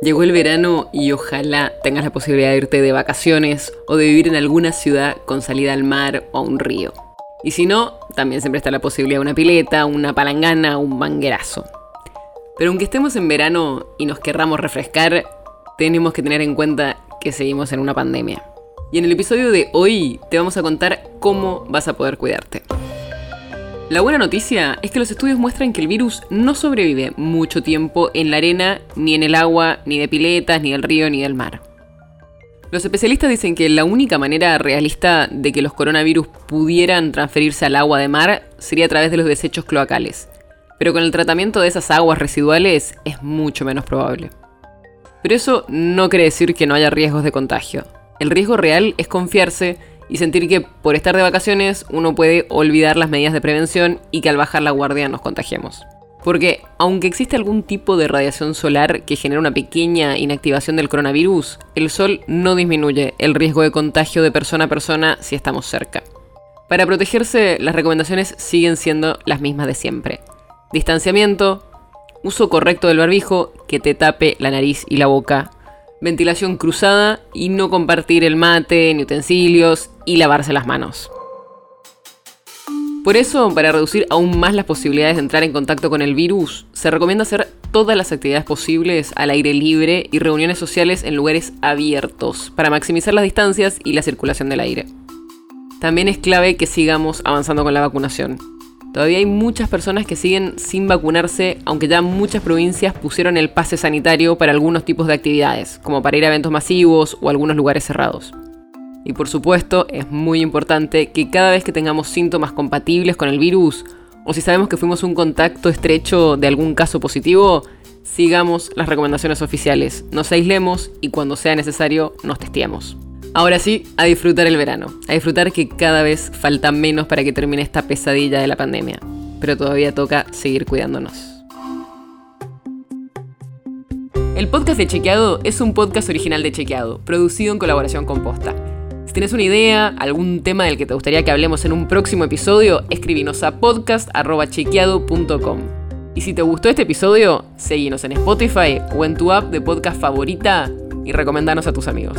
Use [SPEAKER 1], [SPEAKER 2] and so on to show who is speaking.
[SPEAKER 1] Llegó el verano y ojalá tengas la posibilidad de irte de vacaciones o de vivir en alguna ciudad con salida al mar o a un río. Y si no, también siempre está la posibilidad de una pileta, una palangana o un manguerazo. Pero aunque estemos en verano y nos querramos refrescar, tenemos que tener en cuenta que seguimos en una pandemia. Y en el episodio de hoy te vamos a contar cómo vas a poder cuidarte. La buena noticia es que los estudios muestran que el virus no sobrevive mucho tiempo en la arena, ni en el agua, ni de piletas, ni del río, ni del mar. Los especialistas dicen que la única manera realista de que los coronavirus pudieran transferirse al agua de mar sería a través de los desechos cloacales, pero con el tratamiento de esas aguas residuales es mucho menos probable. Pero eso no quiere decir que no haya riesgos de contagio. El riesgo real es confiarse y sentir que por estar de vacaciones uno puede olvidar las medidas de prevención y que al bajar la guardia nos contagiemos. Porque aunque existe algún tipo de radiación solar que genera una pequeña inactivación del coronavirus, el sol no disminuye el riesgo de contagio de persona a persona si estamos cerca. Para protegerse, las recomendaciones siguen siendo las mismas de siempre. Distanciamiento, uso correcto del barbijo, que te tape la nariz y la boca, ventilación cruzada y no compartir el mate ni utensilios y lavarse las manos. Por eso, para reducir aún más las posibilidades de entrar en contacto con el virus, se recomienda hacer todas las actividades posibles al aire libre y reuniones sociales en lugares abiertos, para maximizar las distancias y la circulación del aire. También es clave que sigamos avanzando con la vacunación. Todavía hay muchas personas que siguen sin vacunarse, aunque ya muchas provincias pusieron el pase sanitario para algunos tipos de actividades, como para ir a eventos masivos o algunos lugares cerrados. Y por supuesto, es muy importante que cada vez que tengamos síntomas compatibles con el virus, o si sabemos que fuimos un contacto estrecho de algún caso positivo, sigamos las recomendaciones oficiales, nos aislemos y cuando sea necesario nos testeemos. Ahora sí, a disfrutar el verano, a disfrutar que cada vez falta menos para que termine esta pesadilla de la pandemia, pero todavía toca seguir cuidándonos. El podcast de Chequeado es un podcast original de Chequeado, producido en colaboración con Posta. Si tienes una idea, algún tema del que te gustaría que hablemos en un próximo episodio, escríbenos a podcast.chequeado.com. Y si te gustó este episodio, seguinos en Spotify o en tu app de podcast favorita y recomendanos a tus amigos.